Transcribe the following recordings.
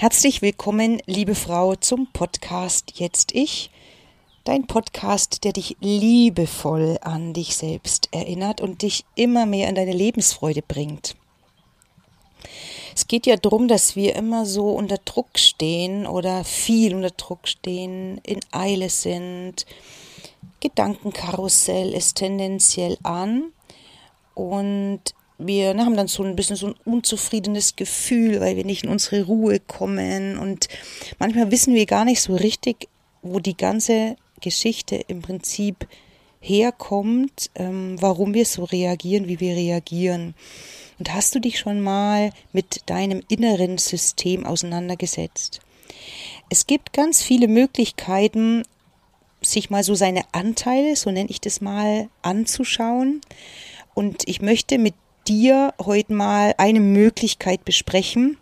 Herzlich willkommen, liebe Frau, zum Podcast Jetzt Ich. Dein Podcast, der dich liebevoll an dich selbst erinnert und dich immer mehr in deine Lebensfreude bringt. Es geht ja darum, dass wir immer so unter Druck stehen oder viel unter Druck stehen, in Eile sind. Gedankenkarussell ist tendenziell an und wir ne, haben dann so ein bisschen so ein unzufriedenes Gefühl, weil wir nicht in unsere Ruhe kommen. Und manchmal wissen wir gar nicht so richtig, wo die ganze Geschichte im Prinzip herkommt, ähm, warum wir so reagieren, wie wir reagieren. Und hast du dich schon mal mit deinem inneren System auseinandergesetzt? Es gibt ganz viele Möglichkeiten, sich mal so seine Anteile, so nenne ich das mal, anzuschauen. Und ich möchte mit dir heute mal eine Möglichkeit besprechen.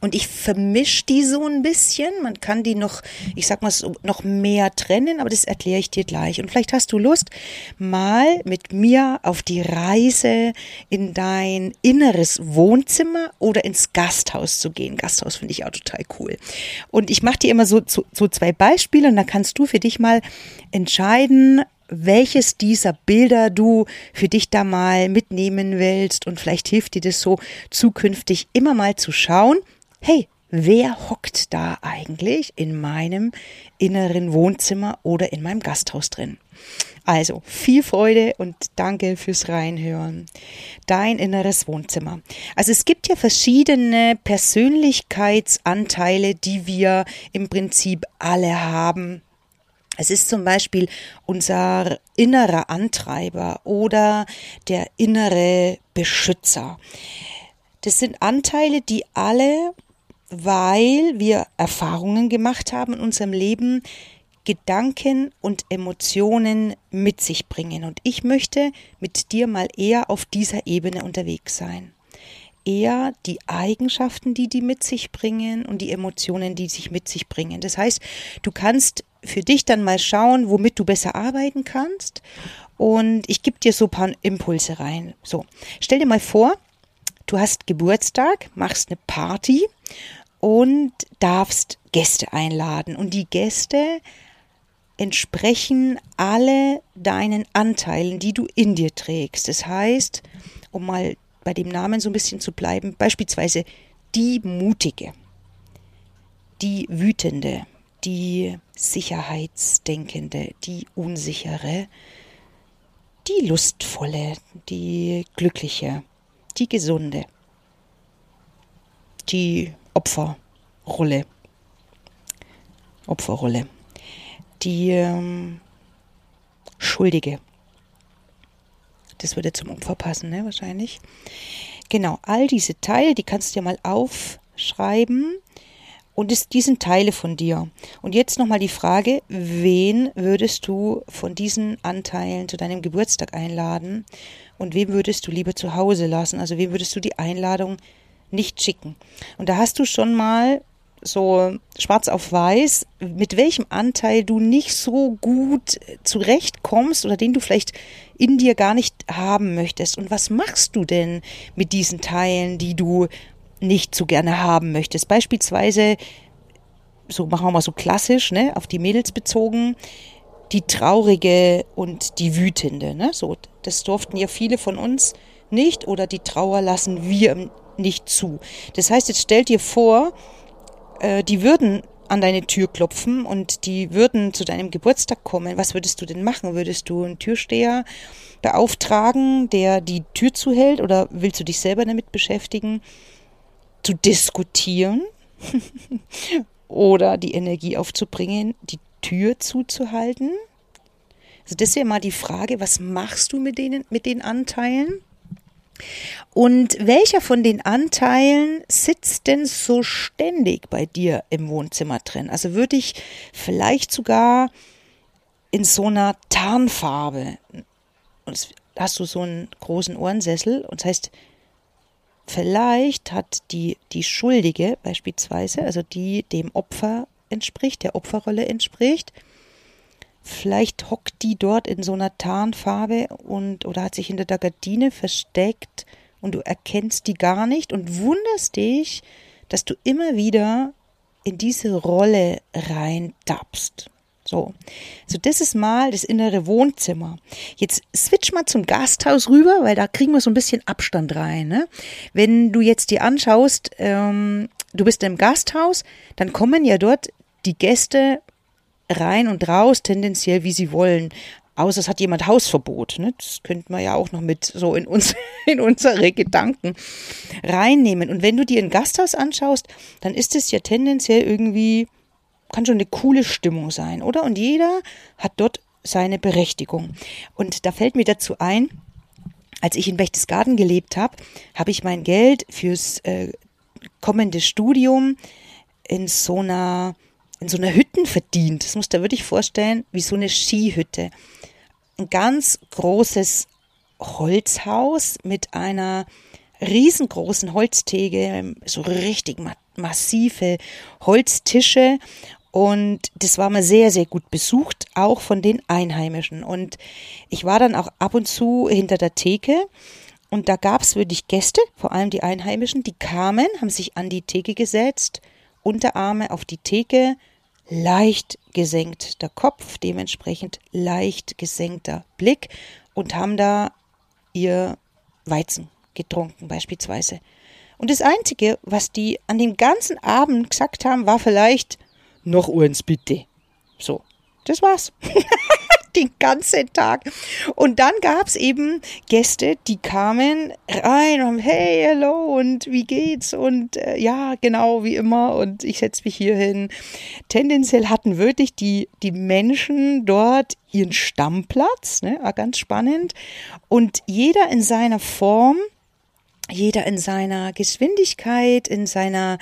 Und ich vermische die so ein bisschen. Man kann die noch, ich sag mal so, noch mehr trennen, aber das erkläre ich dir gleich. Und vielleicht hast du Lust, mal mit mir auf die Reise in dein inneres Wohnzimmer oder ins Gasthaus zu gehen. Gasthaus finde ich auch total cool. Und ich mache dir immer so, so, so zwei Beispiele und dann kannst du für dich mal entscheiden, welches dieser Bilder du für dich da mal mitnehmen willst und vielleicht hilft dir das so zukünftig immer mal zu schauen, hey, wer hockt da eigentlich in meinem inneren Wohnzimmer oder in meinem Gasthaus drin? Also viel Freude und danke fürs Reinhören. Dein inneres Wohnzimmer. Also es gibt ja verschiedene Persönlichkeitsanteile, die wir im Prinzip alle haben es ist zum Beispiel unser innerer Antreiber oder der innere Beschützer. Das sind Anteile, die alle, weil wir Erfahrungen gemacht haben in unserem Leben, Gedanken und Emotionen mit sich bringen. Und ich möchte mit dir mal eher auf dieser Ebene unterwegs sein eher die Eigenschaften, die die mit sich bringen und die Emotionen, die sich mit sich bringen. Das heißt, du kannst für dich dann mal schauen, womit du besser arbeiten kannst. Und ich gebe dir so ein paar Impulse rein. So, stell dir mal vor, du hast Geburtstag, machst eine Party und darfst Gäste einladen. Und die Gäste entsprechen alle deinen Anteilen, die du in dir trägst. Das heißt, um mal bei dem Namen so ein bisschen zu bleiben, beispielsweise die Mutige, die Wütende, die Sicherheitsdenkende, die Unsichere, die Lustvolle, die Glückliche, die Gesunde, die Opferrolle, Opferrolle, die ähm, Schuldige. Das würde zum Opfer passen, ne, wahrscheinlich. Genau, all diese Teile, die kannst du dir mal aufschreiben und es, die sind Teile von dir. Und jetzt nochmal die Frage, wen würdest du von diesen Anteilen zu deinem Geburtstag einladen und wem würdest du lieber zu Hause lassen? Also wem würdest du die Einladung nicht schicken? Und da hast du schon mal so schwarz auf weiß, mit welchem Anteil du nicht so gut zurechtkommst oder den du vielleicht in dir gar nicht haben möchtest. Und was machst du denn mit diesen Teilen, die du nicht so gerne haben möchtest. Beispielsweise, so machen wir mal so klassisch, ne, auf die Mädels bezogen, die traurige und die wütende, ne, so, das durften ja viele von uns nicht oder die Trauer lassen wir nicht zu. Das heißt, jetzt stell dir vor, äh, die würden an deine Tür klopfen und die würden zu deinem Geburtstag kommen. Was würdest du denn machen? Würdest du einen Türsteher beauftragen, der die Tür zuhält oder willst du dich selber damit beschäftigen? Zu diskutieren oder die Energie aufzubringen, die Tür zuzuhalten. Also das wäre mal die Frage, was machst du mit denen, mit den Anteilen? Und welcher von den Anteilen sitzt denn so ständig bei dir im Wohnzimmer drin? Also würde ich vielleicht sogar in so einer Tarnfarbe, hast du so einen großen Ohrensessel, und das heißt, Vielleicht hat die, die Schuldige beispielsweise, also die dem Opfer entspricht, der Opferrolle entspricht, vielleicht hockt die dort in so einer Tarnfarbe und oder hat sich hinter der Gardine versteckt und du erkennst die gar nicht und wunderst dich, dass du immer wieder in diese Rolle rein tappst. So. So, das ist mal das innere Wohnzimmer. Jetzt switch mal zum Gasthaus rüber, weil da kriegen wir so ein bisschen Abstand rein. Ne? Wenn du jetzt dir anschaust, ähm, du bist im Gasthaus, dann kommen ja dort die Gäste rein und raus, tendenziell wie sie wollen. Außer es hat jemand Hausverbot. Ne? Das könnte man ja auch noch mit so in, uns, in unsere Gedanken reinnehmen. Und wenn du dir ein Gasthaus anschaust, dann ist es ja tendenziell irgendwie, kann schon eine coole Stimmung sein, oder? Und jeder hat dort seine Berechtigung. Und da fällt mir dazu ein, als ich in Berchtesgaden gelebt habe, habe ich mein Geld fürs äh, kommende Studium in so einer in so einer Hütten verdient. Das musst du dir wirklich vorstellen, wie so eine Skihütte. Ein ganz großes Holzhaus mit einer riesengroßen Holztheke, so richtig massive Holztische. Und das war mal sehr, sehr gut besucht, auch von den Einheimischen. Und ich war dann auch ab und zu hinter der Theke. Und da gab es wirklich Gäste, vor allem die Einheimischen, die kamen, haben sich an die Theke gesetzt, Unterarme auf die Theke, leicht gesenkt der Kopf, dementsprechend leicht gesenkter Blick und haben da ihr Weizen getrunken beispielsweise. Und das Einzige, was die an dem ganzen Abend gesagt haben, war vielleicht noch uns bitte. So, das war's. den ganzen Tag. Und dann gab's eben Gäste, die kamen rein und hey, hello und wie geht's? Und äh, ja, genau, wie immer. Und ich setze mich hier hin. Tendenziell hatten wirklich die, die Menschen dort ihren Stammplatz, ne, war ganz spannend. Und jeder in seiner Form, jeder in seiner Geschwindigkeit, in seiner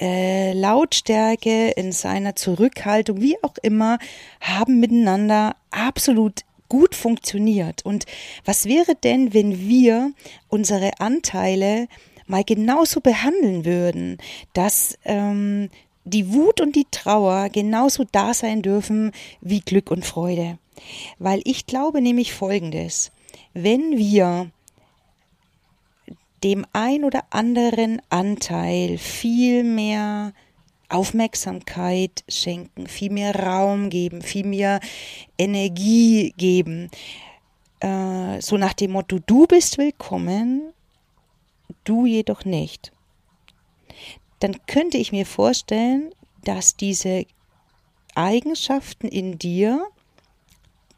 äh, Lautstärke, in seiner Zurückhaltung, wie auch immer, haben miteinander absolut gut funktioniert. Und was wäre denn, wenn wir unsere Anteile mal genauso behandeln würden, dass ähm, die Wut und die Trauer genauso da sein dürfen wie Glück und Freude? Weil ich glaube nämlich Folgendes. Wenn wir dem ein oder anderen Anteil viel mehr Aufmerksamkeit schenken, viel mehr Raum geben, viel mehr Energie geben. Äh, so nach dem Motto, du bist willkommen, du jedoch nicht. Dann könnte ich mir vorstellen, dass diese Eigenschaften in dir,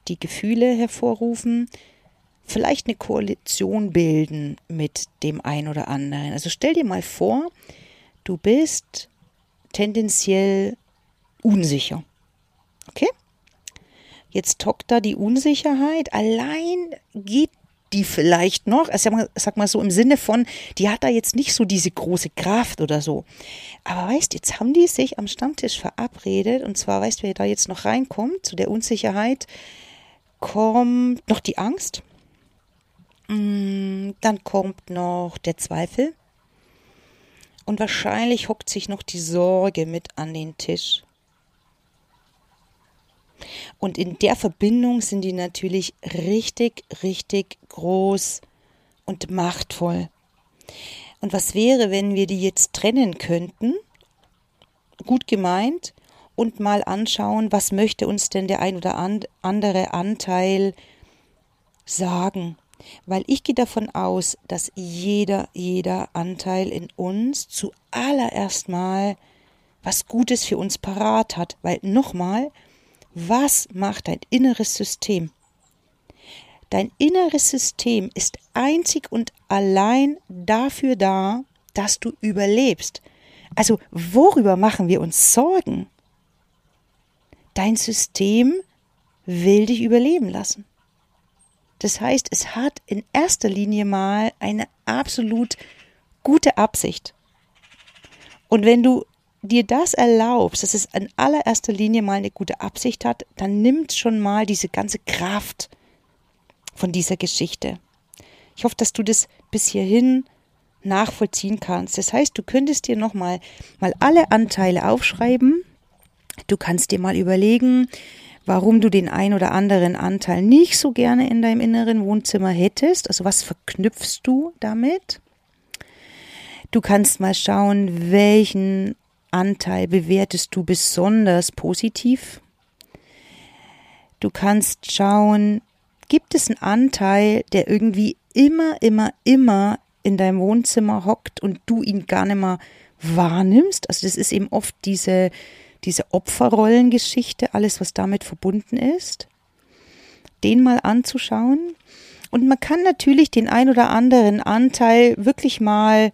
die Gefühle hervorrufen, vielleicht eine Koalition bilden mit dem einen oder anderen. Also stell dir mal vor, du bist tendenziell unsicher. Okay? Jetzt tockt da die Unsicherheit. Allein geht die vielleicht noch, also sag mal, so im Sinne von, die hat da jetzt nicht so diese große Kraft oder so. Aber weißt, jetzt haben die sich am Stammtisch verabredet und zwar, weißt, wer da jetzt noch reinkommt, zu der Unsicherheit, kommt noch die Angst, dann kommt noch der Zweifel. Und wahrscheinlich hockt sich noch die Sorge mit an den Tisch. Und in der Verbindung sind die natürlich richtig, richtig groß und machtvoll. Und was wäre, wenn wir die jetzt trennen könnten? Gut gemeint und mal anschauen, was möchte uns denn der ein oder andere Anteil sagen? Weil ich gehe davon aus, dass jeder, jeder Anteil in uns zuallererst mal was Gutes für uns parat hat, weil nochmal, was macht dein inneres System? Dein inneres System ist einzig und allein dafür da, dass du überlebst. Also worüber machen wir uns Sorgen? Dein System will dich überleben lassen. Das heißt, es hat in erster Linie mal eine absolut gute Absicht. Und wenn du dir das erlaubst, dass es in allererster Linie mal eine gute Absicht hat, dann nimmt schon mal diese ganze Kraft von dieser Geschichte. Ich hoffe, dass du das bis hierhin nachvollziehen kannst. Das heißt, du könntest dir nochmal mal alle Anteile aufschreiben. Du kannst dir mal überlegen, warum du den ein oder anderen Anteil nicht so gerne in deinem inneren Wohnzimmer hättest. Also was verknüpfst du damit? Du kannst mal schauen, welchen Anteil bewertest du besonders positiv. Du kannst schauen, gibt es einen Anteil, der irgendwie immer, immer, immer in deinem Wohnzimmer hockt und du ihn gar nicht mehr wahrnimmst. Also das ist eben oft diese, diese Opferrollengeschichte, alles, was damit verbunden ist. Den mal anzuschauen. Und man kann natürlich den ein oder anderen Anteil wirklich mal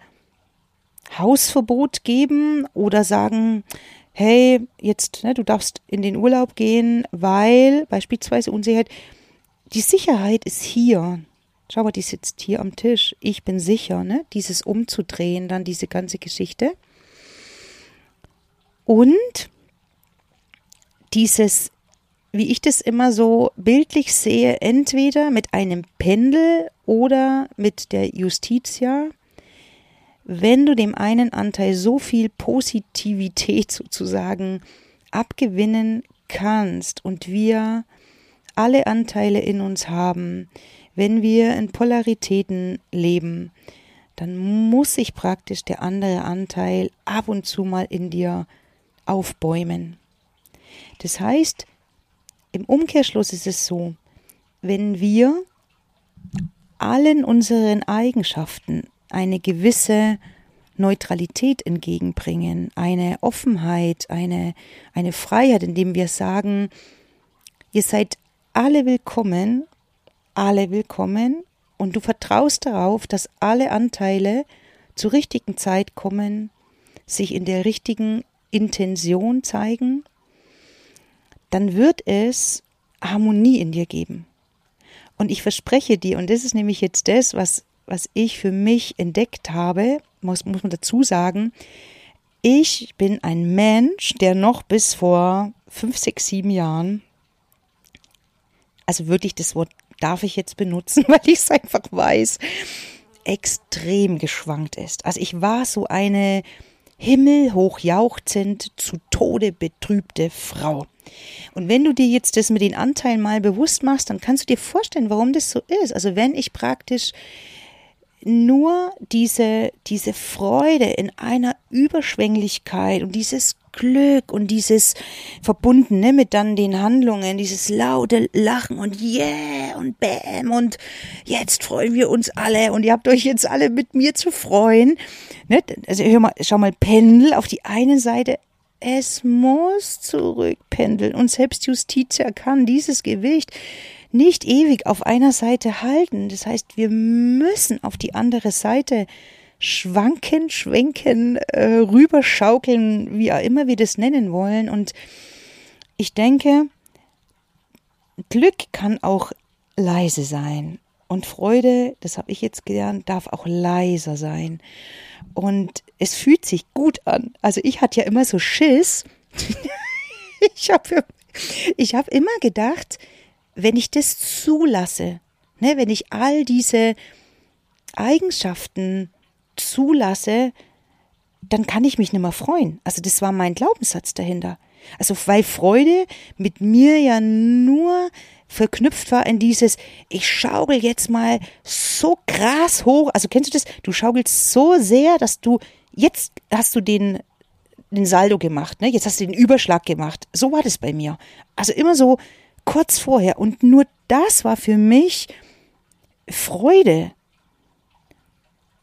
Hausverbot geben oder sagen, hey, jetzt, ne, du darfst in den Urlaub gehen, weil beispielsweise Unsicherheit, die Sicherheit ist hier. Schau mal, die sitzt hier am Tisch. Ich bin sicher, ne? Dieses umzudrehen, dann diese ganze Geschichte. Und dieses, wie ich das immer so bildlich sehe, entweder mit einem Pendel oder mit der Justitia, wenn du dem einen Anteil so viel Positivität sozusagen abgewinnen kannst und wir alle Anteile in uns haben, wenn wir in Polaritäten leben, dann muss sich praktisch der andere Anteil ab und zu mal in dir aufbäumen. Das heißt, im Umkehrschluss ist es so, wenn wir allen unseren Eigenschaften eine gewisse Neutralität entgegenbringen, eine Offenheit, eine, eine Freiheit, indem wir sagen, ihr seid alle willkommen alle willkommen und du vertraust darauf, dass alle Anteile zur richtigen Zeit kommen, sich in der richtigen Intention zeigen, dann wird es Harmonie in dir geben. Und ich verspreche dir, und das ist nämlich jetzt das, was, was ich für mich entdeckt habe, muss, muss man dazu sagen, ich bin ein Mensch, der noch bis vor fünf, sechs, sieben Jahren, also wirklich das Wort darf ich jetzt benutzen, weil ich es einfach weiß, extrem geschwankt ist. Also ich war so eine himmelhoch jauchzend, zu Tode betrübte Frau. Und wenn du dir jetzt das mit den Anteilen mal bewusst machst, dann kannst du dir vorstellen, warum das so ist. Also wenn ich praktisch nur diese, diese Freude in einer Überschwänglichkeit und dieses Glück und dieses Verbundene mit dann den Handlungen, dieses laute Lachen und yeah und bam und jetzt freuen wir uns alle und ihr habt euch jetzt alle mit mir zu freuen. Ne? Also hör mal, schau mal, Pendel auf die eine Seite. Es muss zurückpendeln und selbst Justitia kann dieses Gewicht nicht ewig auf einer Seite halten. Das heißt, wir müssen auf die andere Seite schwanken, schwenken, äh, rüberschaukeln, wie auch immer wir das nennen wollen. Und ich denke, Glück kann auch leise sein. Und Freude, das habe ich jetzt gelernt, darf auch leiser sein. Und es fühlt sich gut an. Also ich hatte ja immer so Schiss. ich habe ich hab immer gedacht, wenn ich das zulasse, ne, wenn ich all diese Eigenschaften zulasse, dann kann ich mich nicht mehr freuen. Also das war mein Glaubenssatz dahinter. Also weil Freude mit mir ja nur verknüpft war in dieses, ich schaukel jetzt mal so krass hoch. Also kennst du das? Du schaukelst so sehr, dass du, jetzt hast du den, den Saldo gemacht, ne? Jetzt hast du den Überschlag gemacht. So war das bei mir. Also immer so kurz vorher. Und nur das war für mich Freude.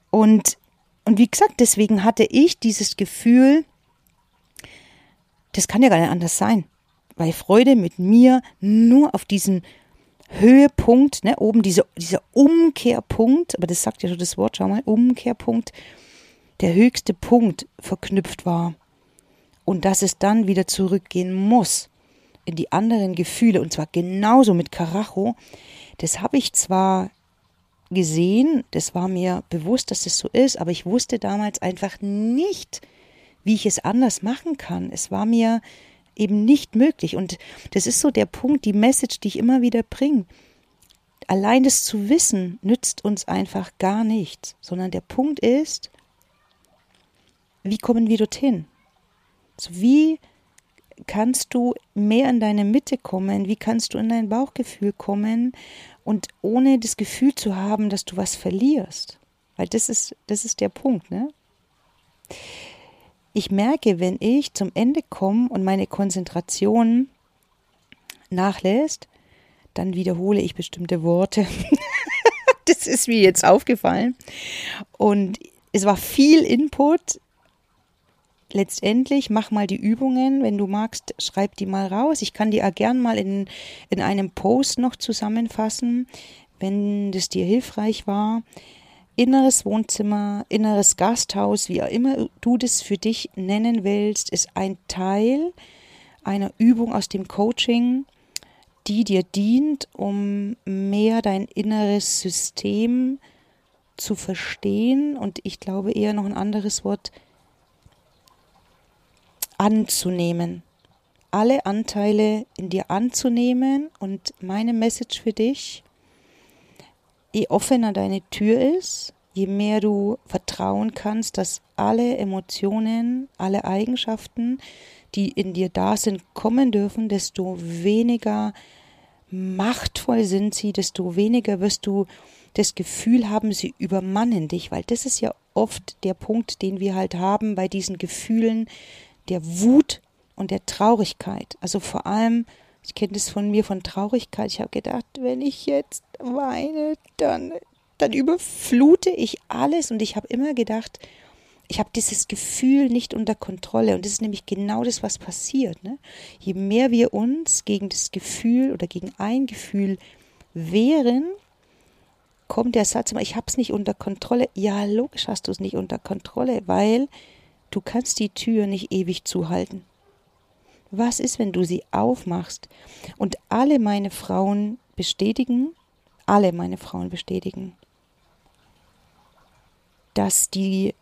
Und und wie gesagt, deswegen hatte ich dieses Gefühl, das kann ja gar nicht anders sein, weil Freude mit mir nur auf diesen Höhepunkt, ne, oben diese, dieser Umkehrpunkt, aber das sagt ja schon das Wort, schau mal, Umkehrpunkt, der höchste Punkt verknüpft war. Und dass es dann wieder zurückgehen muss in die anderen Gefühle, und zwar genauso mit Karacho, das habe ich zwar gesehen, das war mir bewusst, dass das so ist, aber ich wusste damals einfach nicht, wie ich es anders machen kann. Es war mir eben nicht möglich. Und das ist so der Punkt, die Message, die ich immer wieder bringe. Allein das zu wissen, nützt uns einfach gar nichts, sondern der Punkt ist, wie kommen wir dorthin? Also wie kannst du mehr in deine Mitte kommen? Wie kannst du in dein Bauchgefühl kommen? Und ohne das Gefühl zu haben, dass du was verlierst. Weil das ist, das ist der Punkt, ne? Ich merke, wenn ich zum Ende komme und meine Konzentration nachlässt, dann wiederhole ich bestimmte Worte. das ist mir jetzt aufgefallen. Und es war viel Input. Letztendlich mach mal die Übungen, wenn du magst, schreib die mal raus. Ich kann die auch gern mal in, in einem Post noch zusammenfassen, wenn das dir hilfreich war. Inneres Wohnzimmer, inneres Gasthaus, wie auch immer du das für dich nennen willst, ist ein Teil einer Übung aus dem Coaching, die dir dient, um mehr dein inneres System zu verstehen und ich glaube eher noch ein anderes Wort anzunehmen. Alle Anteile in dir anzunehmen und meine Message für dich, je offener deine Tür ist, je mehr du vertrauen kannst, dass alle Emotionen, alle Eigenschaften, die in dir da sind, kommen dürfen, desto weniger machtvoll sind sie, desto weniger wirst du das Gefühl haben, sie übermannen dich, weil das ist ja oft der Punkt, den wir halt haben bei diesen Gefühlen der Wut und der Traurigkeit. Also vor allem, ich kenne das von mir von Traurigkeit. Ich habe gedacht, wenn ich jetzt weine, dann, dann überflute ich alles und ich habe immer gedacht, ich habe dieses Gefühl nicht unter Kontrolle. Und das ist nämlich genau das, was passiert. Ne? Je mehr wir uns gegen das Gefühl oder gegen ein Gefühl wehren, kommt der Satz immer, ich habe es nicht unter Kontrolle. Ja, logisch hast du es nicht unter Kontrolle, weil du kannst die Tür nicht ewig zuhalten. Was ist, wenn du sie aufmachst? Und alle meine Frauen bestätigen, alle meine Frauen bestätigen, dass die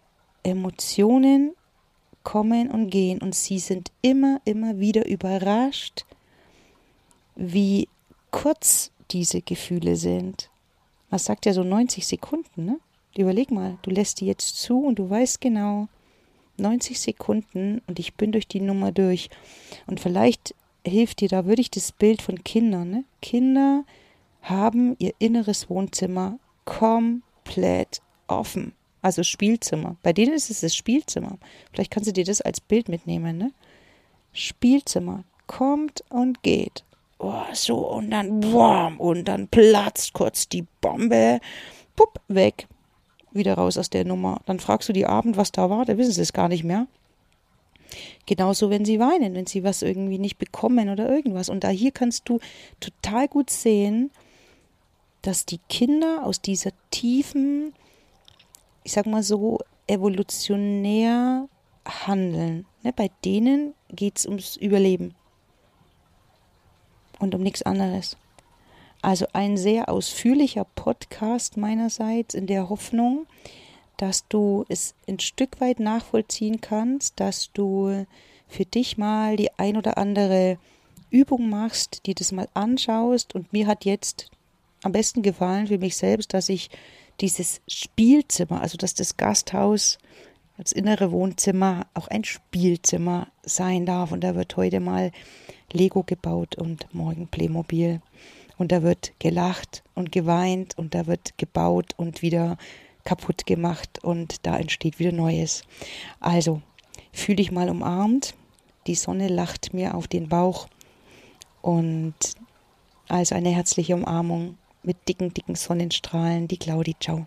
Emotionen kommen und gehen und sie sind immer, immer wieder überrascht, wie kurz diese Gefühle sind. Man sagt ja so 90 Sekunden, ne? Überleg mal, du lässt die jetzt zu und du weißt genau, 90 Sekunden und ich bin durch die Nummer durch. Und vielleicht hilft dir da wirklich das Bild von Kindern. Ne? Kinder haben ihr inneres Wohnzimmer komplett offen. Also Spielzimmer. Bei denen ist es das Spielzimmer. Vielleicht kannst du dir das als Bild mitnehmen, ne? Spielzimmer kommt und geht. Oh, so und dann boom, und dann platzt kurz die Bombe. Pupp, weg. Wieder raus aus der Nummer. Dann fragst du die Abend, was da war, da wissen sie es gar nicht mehr. Genauso, wenn sie weinen, wenn sie was irgendwie nicht bekommen oder irgendwas. Und da hier kannst du total gut sehen, dass die Kinder aus dieser tiefen ich sag mal so, evolutionär handeln. Ne? Bei denen geht es ums Überleben und um nichts anderes. Also ein sehr ausführlicher Podcast meinerseits in der Hoffnung, dass du es ein Stück weit nachvollziehen kannst, dass du für dich mal die ein oder andere Übung machst, die das mal anschaust. Und mir hat jetzt am besten gefallen für mich selbst, dass ich dieses Spielzimmer, also dass das Gasthaus als innere Wohnzimmer auch ein Spielzimmer sein darf. Und da wird heute mal Lego gebaut und morgen Playmobil. Und da wird gelacht und geweint und da wird gebaut und wieder kaputt gemacht und da entsteht wieder Neues. Also, fühl dich mal umarmt. Die Sonne lacht mir auf den Bauch und also eine herzliche Umarmung mit dicken, dicken Sonnenstrahlen. Die Claudi, ciao.